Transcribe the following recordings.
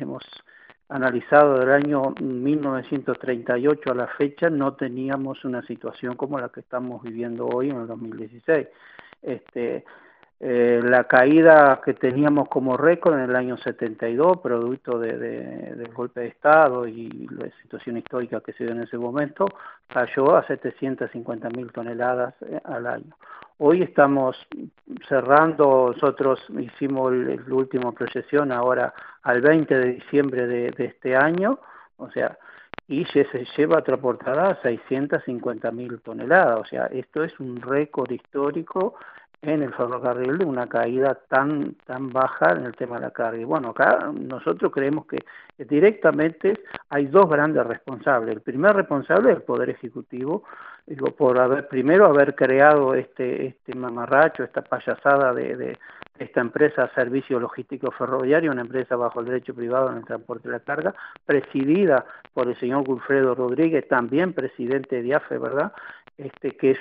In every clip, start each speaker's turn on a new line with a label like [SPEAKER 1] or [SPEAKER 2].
[SPEAKER 1] hemos analizado del año 1938 a la fecha, no teníamos una situación como la que estamos viviendo hoy en el 2016. Este, eh, la caída que teníamos como récord en el año 72, producto de, del golpe de Estado y la situación histórica que se dio en ese momento, cayó a 750 mil toneladas eh, al año. Hoy estamos cerrando, nosotros hicimos la última proyección ahora al 20 de diciembre de, este año, o sea, y se, lleva transportada a 650 mil toneladas, o sea, esto es un récord histórico en el ferrocarril de una caída tan tan baja en el tema de la carga. Y bueno, acá nosotros creemos que directamente hay dos grandes responsables. El primer responsable es el Poder Ejecutivo, digo, por haber primero haber creado este este mamarracho, esta payasada de, de esta empresa Servicio Logístico Ferroviario, una empresa bajo el derecho privado en el transporte de la carga, presidida por el señor Gulfredo Rodríguez, también presidente de AFE, ¿verdad? Este, que es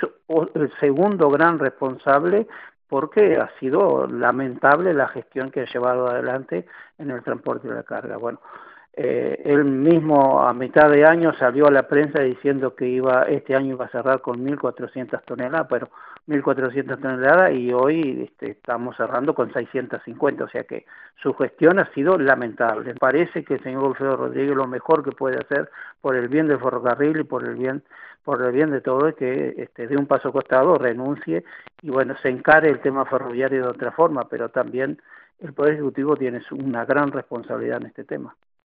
[SPEAKER 1] el segundo gran responsable porque ha sido lamentable la gestión que ha llevado adelante en el transporte de la carga. Bueno, eh, él mismo a mitad de año salió a la prensa diciendo que iba este año iba a cerrar con 1.400 toneladas, pero 1.400 toneladas y hoy este, estamos cerrando con 650, o sea que su gestión ha sido lamentable. Parece que el señor Golfeo Rodríguez lo mejor que puede hacer por el bien del ferrocarril y por el bien por el bien de todo es que este, dé un paso costado, renuncie y bueno, se encare el tema ferroviario de otra forma, pero también el Poder Ejecutivo tiene una gran responsabilidad en este tema.